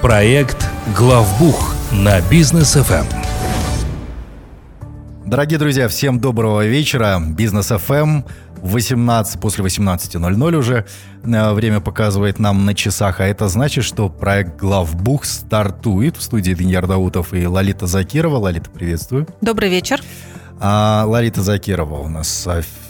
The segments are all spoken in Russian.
Проект «Главбух» на бизнес ФМ. Дорогие друзья, всем доброго вечера. Бизнес FM 18, после 18.00 уже э, время показывает нам на часах, а это значит, что проект «Главбух» стартует в студии Даниил Даутов и Лолита Закирова. Лолита, приветствую. Добрый вечер. А Ларита Закирова у нас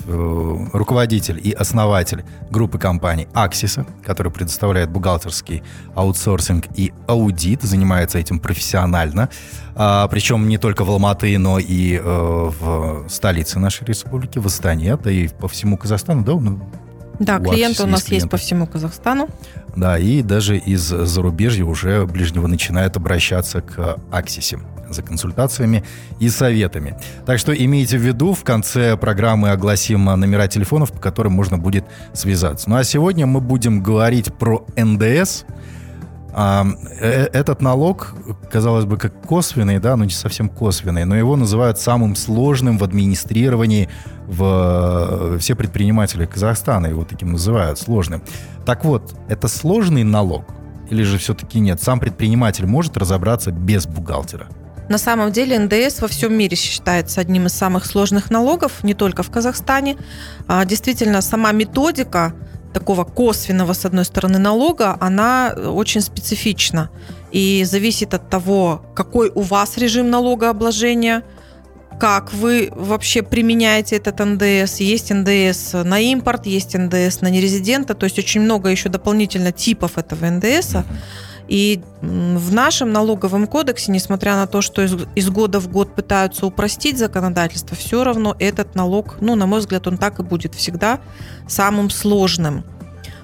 руководитель и основатель группы компаний Аксиса, которая предоставляет бухгалтерский аутсорсинг и аудит, занимается этим профессионально, а, причем не только в Алматы, но и э, в столице нашей республики, в Астане, да и по всему Казахстану, да? Ну, да, клиенты у нас клиенты. есть по всему Казахстану. Да, и даже из зарубежья уже ближнего начинают обращаться к Аксисе за консультациями и советами. Так что имейте в виду, в конце программы огласим номера телефонов, по которым можно будет связаться. Ну а сегодня мы будем говорить про НДС. А, э, этот налог, казалось бы, как косвенный, да, но не совсем косвенный, но его называют самым сложным в администрировании в все предприниматели Казахстана его таким называют, сложным. Так вот, это сложный налог или же все-таки нет? Сам предприниматель может разобраться без бухгалтера? На самом деле НДС во всем мире считается одним из самых сложных налогов, не только в Казахстане. А, действительно, сама методика такого косвенного, с одной стороны, налога, она очень специфична. И зависит от того, какой у вас режим налогообложения, как вы вообще применяете этот НДС. Есть НДС на импорт, есть НДС на нерезидента, то есть очень много еще дополнительно типов этого НДСа. И в нашем налоговом кодексе, несмотря на то, что из, из года в год пытаются упростить законодательство, все равно этот налог, ну, на мой взгляд, он так и будет всегда самым сложным.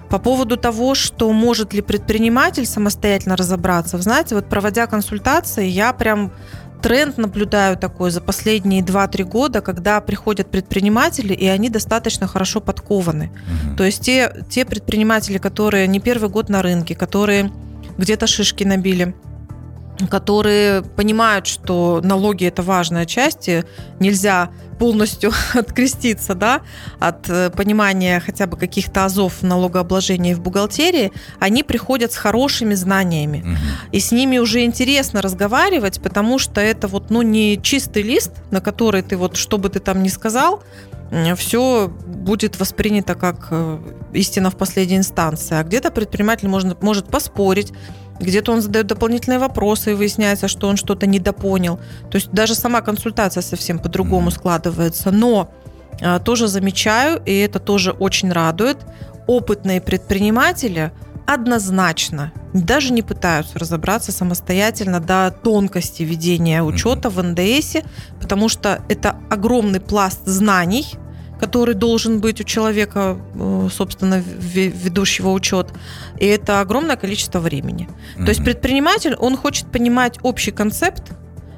По поводу того, что может ли предприниматель самостоятельно разобраться, знаете, вот проводя консультации, я прям тренд наблюдаю такой за последние 2-3 года, когда приходят предприниматели, и они достаточно хорошо подкованы. Угу. То есть те, те предприниматели, которые не первый год на рынке, которые где-то шишки набили которые понимают, что налоги это важная часть, и нельзя полностью откреститься да, от э, понимания хотя бы каких-то азов налогообложения в бухгалтерии, они приходят с хорошими знаниями. Угу. И с ними уже интересно разговаривать, потому что это вот ну, не чистый лист, на который ты вот, что бы ты там ни сказал, все будет воспринято как э, истина в последней инстанции. А где-то предприниматель может, может поспорить, где-то он задает дополнительные вопросы и выясняется, что он что-то недопонял. То есть даже сама консультация совсем по-другому складывается. Но а, тоже замечаю, и это тоже очень радует, опытные предприниматели однозначно даже не пытаются разобраться самостоятельно до тонкости ведения учета в НДС, потому что это огромный пласт знаний, который должен быть у человека, э, собственно, ведущего учет. И это огромное количество времени. Mm-hmm. То есть предприниматель, он хочет понимать общий концепт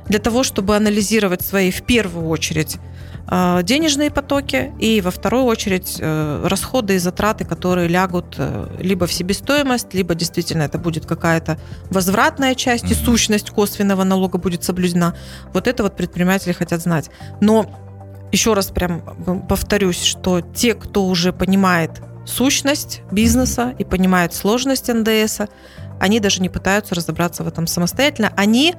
для того, чтобы анализировать свои, в первую очередь, денежные потоки и во вторую очередь э, расходы и затраты, которые лягут либо в себестоимость, либо действительно это будет какая-то возвратная часть mm-hmm. и сущность косвенного налога будет соблюдена. Вот это вот предприниматели хотят знать. Но еще раз прям повторюсь, что те, кто уже понимает сущность бизнеса и понимает сложность НДС, они даже не пытаются разобраться в этом самостоятельно. Они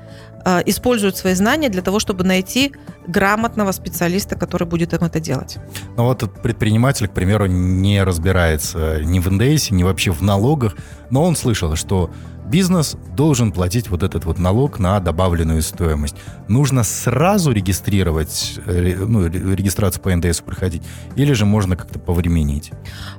э, используют свои знания для того, чтобы найти грамотного специалиста, который будет им это делать. Ну вот предприниматель, к примеру, не разбирается ни в НДС, ни вообще в налогах, но он слышал, что бизнес должен платить вот этот вот налог на добавленную стоимость. Нужно сразу регистрировать, э, ну, регистрацию по НДС проходить, или же можно как-то повременить?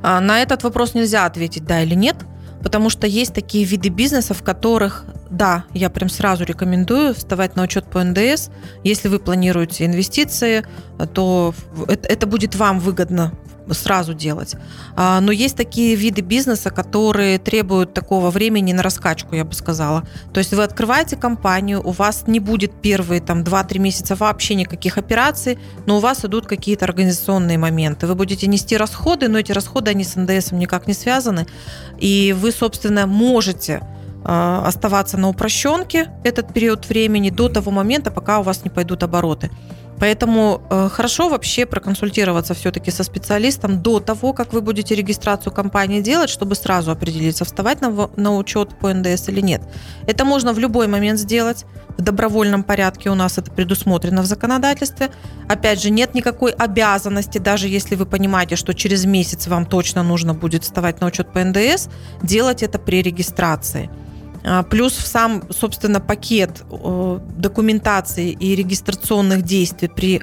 А, на этот вопрос нельзя ответить да или нет, потому что есть такие виды бизнеса, в которых, да, я прям сразу рекомендую вставать на учет по НДС. Если вы планируете инвестиции, то это будет вам выгодно сразу делать. А, но есть такие виды бизнеса, которые требуют такого времени на раскачку, я бы сказала. То есть вы открываете компанию, у вас не будет первые там 2-3 месяца вообще никаких операций, но у вас идут какие-то организационные моменты. Вы будете нести расходы, но эти расходы, они с НДС никак не связаны. И вы, собственно, можете оставаться на упрощенке этот период времени до того момента, пока у вас не пойдут обороты. Поэтому э, хорошо вообще проконсультироваться все-таки со специалистом до того, как вы будете регистрацию компании делать, чтобы сразу определиться, вставать на, на учет по НДС или нет. Это можно в любой момент сделать. В добровольном порядке у нас это предусмотрено в законодательстве. Опять же, нет никакой обязанности, даже если вы понимаете, что через месяц вам точно нужно будет вставать на учет по ндс, делать это при регистрации. А, плюс в сам, собственно, пакет документации и регистрационных действий при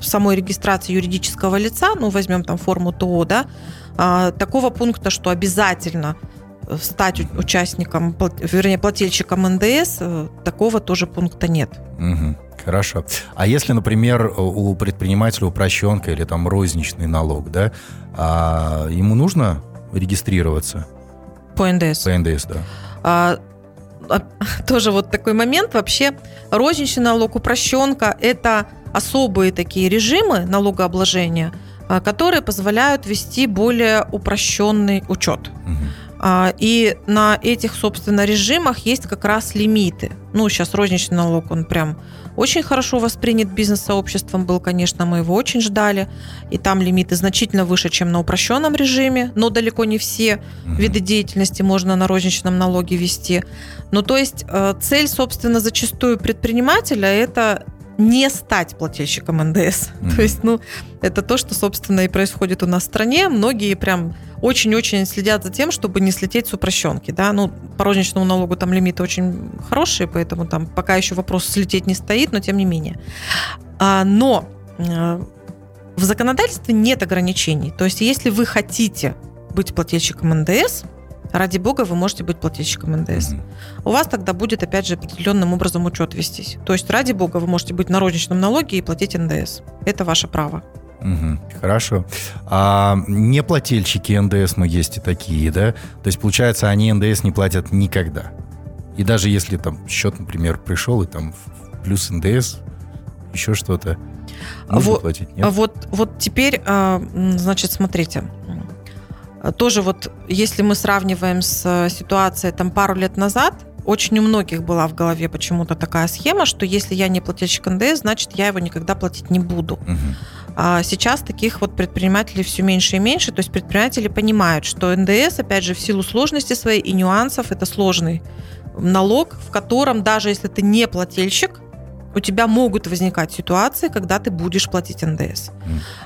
самой регистрации юридического лица, ну, возьмем там форму ТО, да, а, такого пункта, что обязательно стать участником, вернее, плательщиком НДС, э, такого тоже пункта нет. Угу. Хорошо. А если, например, у предпринимателя упрощенка или там розничный налог, да, а ему нужно регистрироваться? По НДС. По НДС, да. А, а, тоже вот такой момент. Вообще розничный налог, упрощенка – это особые такие режимы налогообложения, а, которые позволяют вести более упрощенный учет. Угу. И на этих, собственно, режимах есть как раз лимиты. Ну, сейчас розничный налог, он прям очень хорошо воспринят бизнес-сообществом был, конечно, мы его очень ждали. И там лимиты значительно выше, чем на упрощенном режиме, но далеко не все виды деятельности можно на розничном налоге вести. Ну, то есть э, цель, собственно, зачастую предпринимателя – это не стать плательщиком НДС. Mm-hmm. То есть, ну, это то, что, собственно, и происходит у нас в стране. Многие прям очень-очень следят за тем, чтобы не слететь с упрощенки. Да? Ну, по розничному налогу там лимиты очень хорошие, поэтому там пока еще вопрос слететь не стоит, но тем не менее. А, но э, в законодательстве нет ограничений. То есть, если вы хотите быть плательщиком НДС, ради бога, вы можете быть плательщиком НДС. Угу. У вас тогда будет, опять же, определенным образом учет вестись. То есть, ради бога, вы можете быть на розничном налоге и платить НДС. Это ваше право. Угу, хорошо. А неплательщики НДС, ну, есть и такие, да? То есть, получается, они НДС не платят никогда. И даже если там счет, например, пришел, и там плюс НДС, еще что-то, нужно вот, платить, нет? Вот, вот теперь, а, значит, смотрите. Тоже вот, если мы сравниваем с э, ситуацией там пару лет назад, очень у многих была в голове почему-то такая схема, что если я не плательщик НДС, значит, я его никогда платить не буду. Угу. А сейчас таких вот предпринимателей все меньше и меньше. То есть предприниматели понимают, что НДС, опять же, в силу сложности своей и нюансов, это сложный налог, в котором даже если ты не плательщик, у тебя могут возникать ситуации, когда ты будешь платить НДС.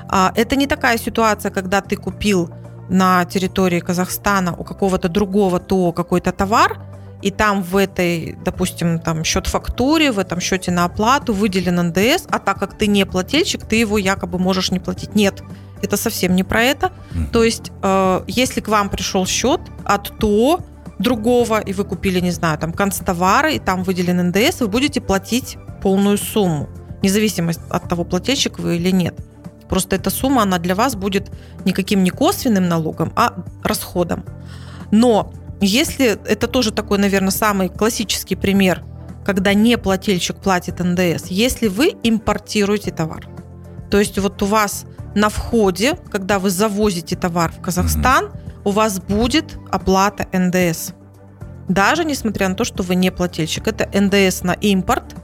Mm. Это не такая ситуация, когда ты купил на территории Казахстана у какого-то другого ТО какой-то товар, и там в этой, допустим, там счет фактуре, в этом счете на оплату выделен НДС, а так как ты не плательщик, ты его якобы можешь не платить. Нет, это совсем не про это. Mm. То есть, э, если к вам пришел счет от ТО другого, и вы купили, не знаю, там констовары, и там выделен НДС, вы будете платить полную сумму, независимо от того, плательщик вы или нет. Просто эта сумма, она для вас будет никаким не косвенным налогом, а расходом. Но если это тоже такой, наверное, самый классический пример, когда не плательщик платит НДС, если вы импортируете товар. То есть вот у вас на входе, когда вы завозите товар в Казахстан, у вас будет оплата НДС. Даже несмотря на то, что вы не плательщик. Это НДС на импорт,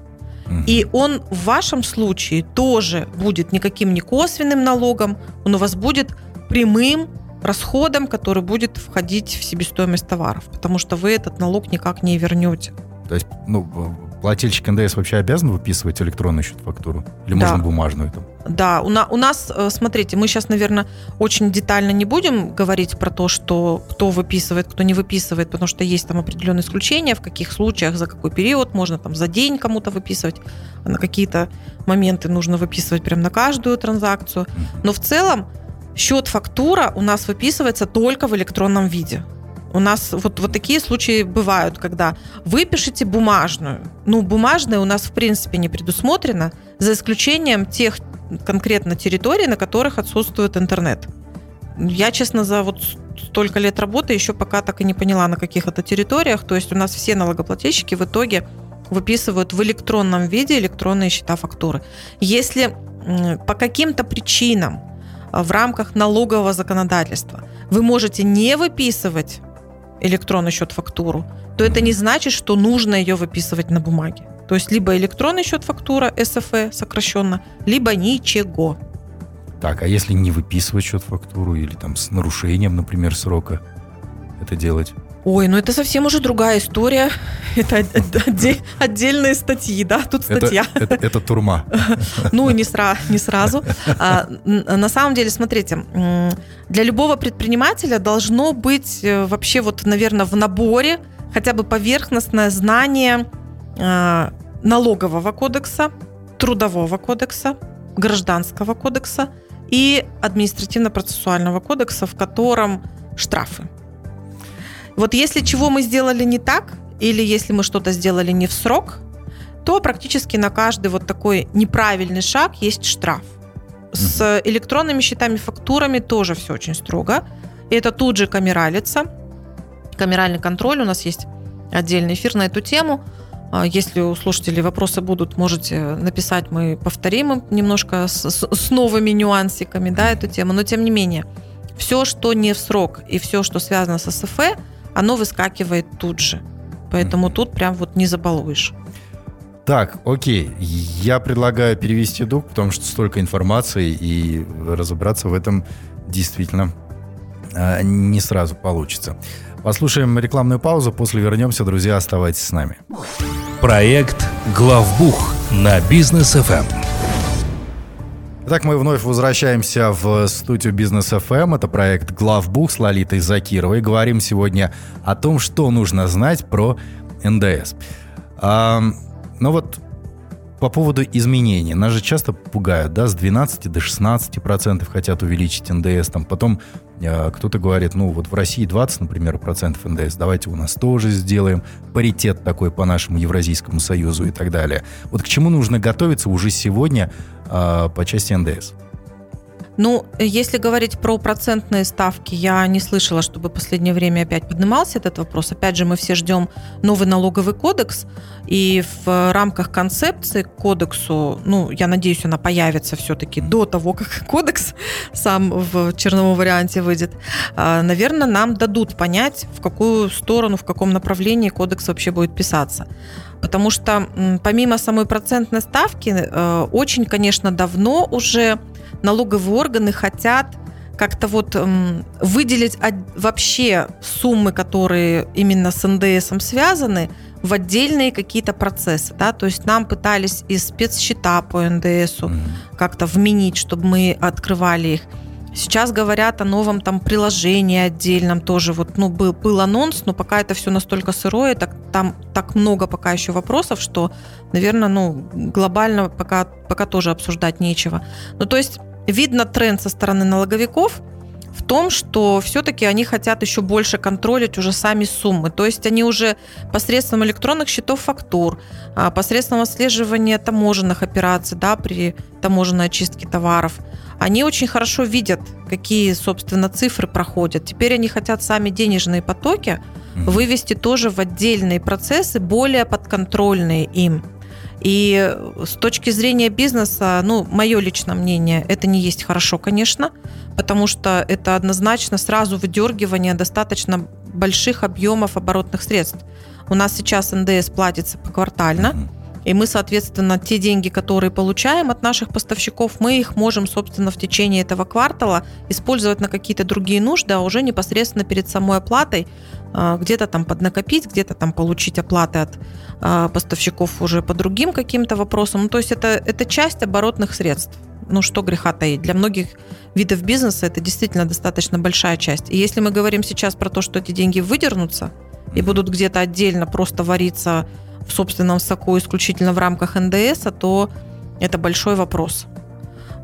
и он в вашем случае тоже будет никаким не косвенным налогом, он у вас будет прямым расходом, который будет входить в себестоимость товаров, потому что вы этот налог никак не вернете. То есть, ну, плательщик НДС вообще обязан выписывать электронную счет-фактуру? Или да. можно бумажную там? Да, у, на, у нас, э, смотрите, мы сейчас, наверное, очень детально не будем говорить про то, что кто выписывает, кто не выписывает, потому что есть там определенные исключения, в каких случаях, за какой период можно там за день кому-то выписывать, а на какие-то моменты нужно выписывать прям на каждую транзакцию. Но в целом счет-фактура у нас выписывается только в электронном виде. У нас вот, вот такие случаи бывают, когда вы пишете бумажную. Ну, бумажная у нас в принципе не предусмотрена, за исключением тех конкретно территорий, на которых отсутствует интернет. Я, честно, за вот столько лет работы еще пока так и не поняла, на каких это территориях. То есть у нас все налогоплательщики в итоге выписывают в электронном виде электронные счета фактуры. Если по каким-то причинам в рамках налогового законодательства вы можете не выписывать электронный счет фактуру, то это не значит, что нужно ее выписывать на бумаге. То есть либо электронный счет фактура, СФЭ сокращенно, либо ничего. Так, а если не выписывать счет фактуру или там с нарушением, например, срока это делать? Ой, ну это совсем уже другая история. Это отдельные статьи, да? Тут статья. Это, это, это турма. Ну, не, сра, не сразу. А, на самом деле, смотрите, для любого предпринимателя должно быть э, вообще вот, наверное, в наборе хотя бы поверхностное знание а, налогового кодекса, трудового кодекса, гражданского кодекса и административно-процессуального кодекса, в котором штрафы. Вот если чего мы сделали не так, или если мы что-то сделали не в срок, то практически на каждый вот такой неправильный шаг есть штраф. С электронными счетами, фактурами тоже все очень строго. И это тут же камералится. Камеральный контроль у нас есть отдельный эфир на эту тему. А если у слушателей вопросы будут, можете написать, мы повторим немножко с, с новыми нюансиками да, эту тему. Но тем не менее, все, что не в срок и все, что связано с СФЭ, оно выскакивает тут же. Поэтому тут прям вот не забалуешь. Так, окей. Я предлагаю перевести дух, потому что столько информации, и разобраться в этом действительно э, не сразу получится. Послушаем рекламную паузу, после вернемся. Друзья, оставайтесь с нами. Проект «Главбух» на бизнес FM. Итак, мы вновь возвращаемся в студию Бизнес FM. Это проект «Главбух» с Лолитой Закировой. Говорим сегодня о том, что нужно знать про НДС. А, ну вот по поводу изменений. Нас же часто пугают, да, с 12 до 16 процентов хотят увеличить НДС. Там потом э, кто-то говорит, ну вот в России 20, например, процентов НДС, давайте у нас тоже сделаем паритет такой по нашему Евразийскому союзу и так далее. Вот к чему нужно готовиться уже сегодня э, по части НДС? Ну, если говорить про процентные ставки, я не слышала, чтобы в последнее время опять поднимался этот вопрос. Опять же, мы все ждем новый налоговый кодекс, и в рамках концепции к кодексу, ну, я надеюсь, она появится все-таки до того, как кодекс сам в черновом варианте выйдет, а, наверное, нам дадут понять, в какую сторону, в каком направлении кодекс вообще будет писаться. Потому что помимо самой процентной ставки, э, очень, конечно, давно уже налоговые органы хотят как-то вот эм, выделить вообще суммы, которые именно с НДСом связаны, в отдельные какие-то процессы, да, то есть нам пытались из спецсчета по НДСу mm-hmm. как-то вменить, чтобы мы открывали их. Сейчас говорят о новом там приложении отдельном тоже. Вот, ну, был, был анонс, но пока это все настолько сырое, так, там так много пока еще вопросов, что, наверное, ну, глобально пока, пока тоже обсуждать нечего. Ну, то есть видно тренд со стороны налоговиков в том, что все-таки они хотят еще больше контролить уже сами суммы. То есть они уже посредством электронных счетов фактур, а, посредством отслеживания таможенных операций да, при таможенной очистке товаров, они очень хорошо видят, какие, собственно, цифры проходят. Теперь они хотят сами денежные потоки вывести тоже в отдельные процессы, более подконтрольные им. И с точки зрения бизнеса, ну, мое личное мнение, это не есть хорошо, конечно, потому что это однозначно сразу выдергивание достаточно больших объемов оборотных средств. У нас сейчас НДС платится поквартально, и мы, соответственно, те деньги, которые получаем от наших поставщиков, мы их можем, собственно, в течение этого квартала использовать на какие-то другие нужды, а уже непосредственно перед самой оплатой а, где-то там поднакопить, где-то там получить оплаты от а, поставщиков уже по другим каким-то вопросам. Ну, то есть это, это часть оборотных средств. Ну, что греха таить. Для многих видов бизнеса это действительно достаточно большая часть. И если мы говорим сейчас про то, что эти деньги выдернутся и будут где-то отдельно просто вариться в собственном соку исключительно в рамках НДС, то это большой вопрос.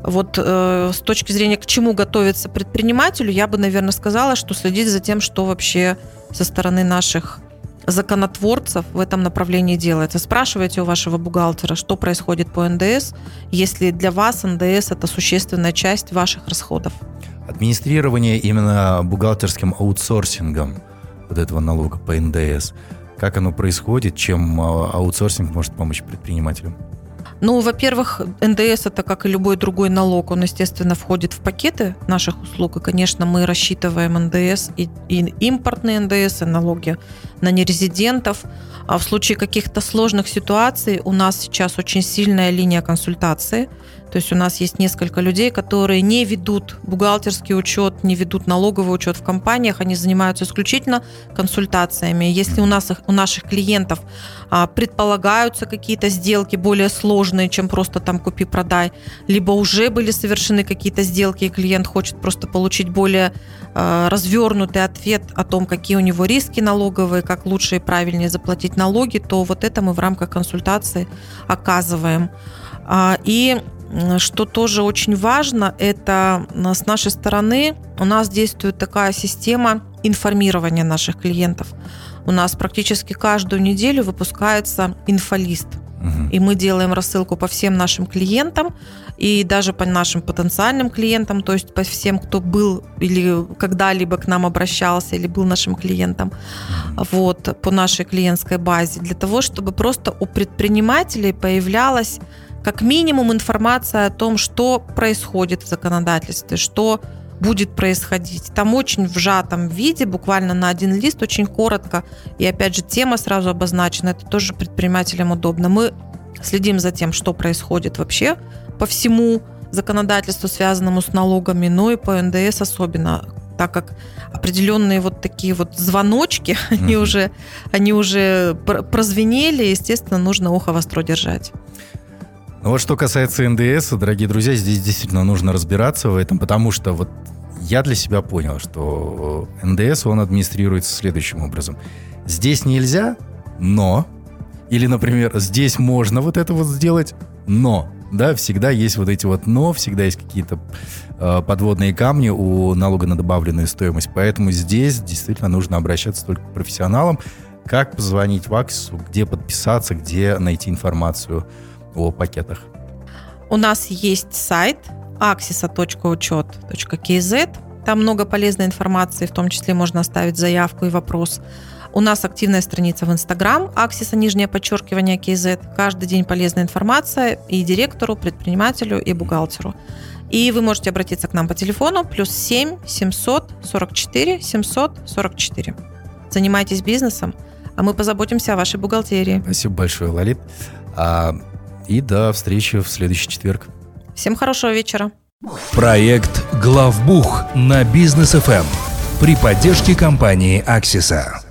Вот э, с точки зрения, к чему готовиться предпринимателю, я бы, наверное, сказала, что следить за тем, что вообще со стороны наших законотворцев в этом направлении делается. Спрашивайте у вашего бухгалтера, что происходит по НДС, если для вас НДС это существенная часть ваших расходов. Администрирование именно бухгалтерским аутсорсингом вот этого налога по НДС, как оно происходит, чем а, аутсорсинг может помочь предпринимателям? Ну, во-первых, НДС это, как и любой другой налог, он, естественно, входит в пакеты наших услуг. И, конечно, мы рассчитываем НДС и, и импортные НДС, и налоги на нерезидентов. А в случае каких-то сложных ситуаций у нас сейчас очень сильная линия консультации. То есть у нас есть несколько людей, которые не ведут бухгалтерский учет, не ведут налоговый учет в компаниях, они занимаются исключительно консультациями. Если у нас у наших клиентов а, предполагаются какие-то сделки более сложные, чем просто там купи-продай, либо уже были совершены какие-то сделки, и клиент хочет просто получить более а, развернутый ответ о том, какие у него риски налоговые, как лучше и правильнее заплатить налоги, то вот это мы в рамках консультации оказываем. А, и что тоже очень важно, это с нашей стороны у нас действует такая система информирования наших клиентов. У нас практически каждую неделю выпускается инфолист. И мы делаем рассылку по всем нашим клиентам и даже по нашим потенциальным клиентам, то есть по всем, кто был или когда-либо к нам обращался или был нашим клиентом, вот, по нашей клиентской базе, для того, чтобы просто у предпринимателей появлялась как минимум информация о том, что происходит в законодательстве, что будет происходить. Там очень в сжатом виде, буквально на один лист, очень коротко. И опять же, тема сразу обозначена. Это тоже предпринимателям удобно. Мы следим за тем, что происходит вообще по всему законодательству, связанному с налогами, но и по НДС особенно, так как определенные вот такие вот звоночки, mm-hmm. они уже, они уже прозвенели, естественно, нужно ухо востро держать. Ну вот что касается НДС, дорогие друзья, здесь действительно нужно разбираться в этом, потому что вот я для себя понял, что НДС, он администрируется следующим образом. Здесь нельзя, но... Или, например, здесь можно вот это вот сделать, но... Да, всегда есть вот эти вот но, всегда есть какие-то э, подводные камни у налога на добавленную стоимость. Поэтому здесь действительно нужно обращаться только к профессионалам. Как позвонить в Аксису, где подписаться, где найти информацию о пакетах? У нас есть сайт axisa.учет.kz. Там много полезной информации, в том числе можно оставить заявку и вопрос. У нас активная страница в Инстаграм, Аксиса, нижнее подчеркивание, KZ. Каждый день полезная информация и директору, предпринимателю, и бухгалтеру. И вы можете обратиться к нам по телефону плюс 7 744 744. Занимайтесь бизнесом, а мы позаботимся о вашей бухгалтерии. Спасибо большое, Лолит. И до встречи в следующий четверг. Всем хорошего вечера. Проект «Главбух» на бизнес ФМ при поддержке компании «Аксиса».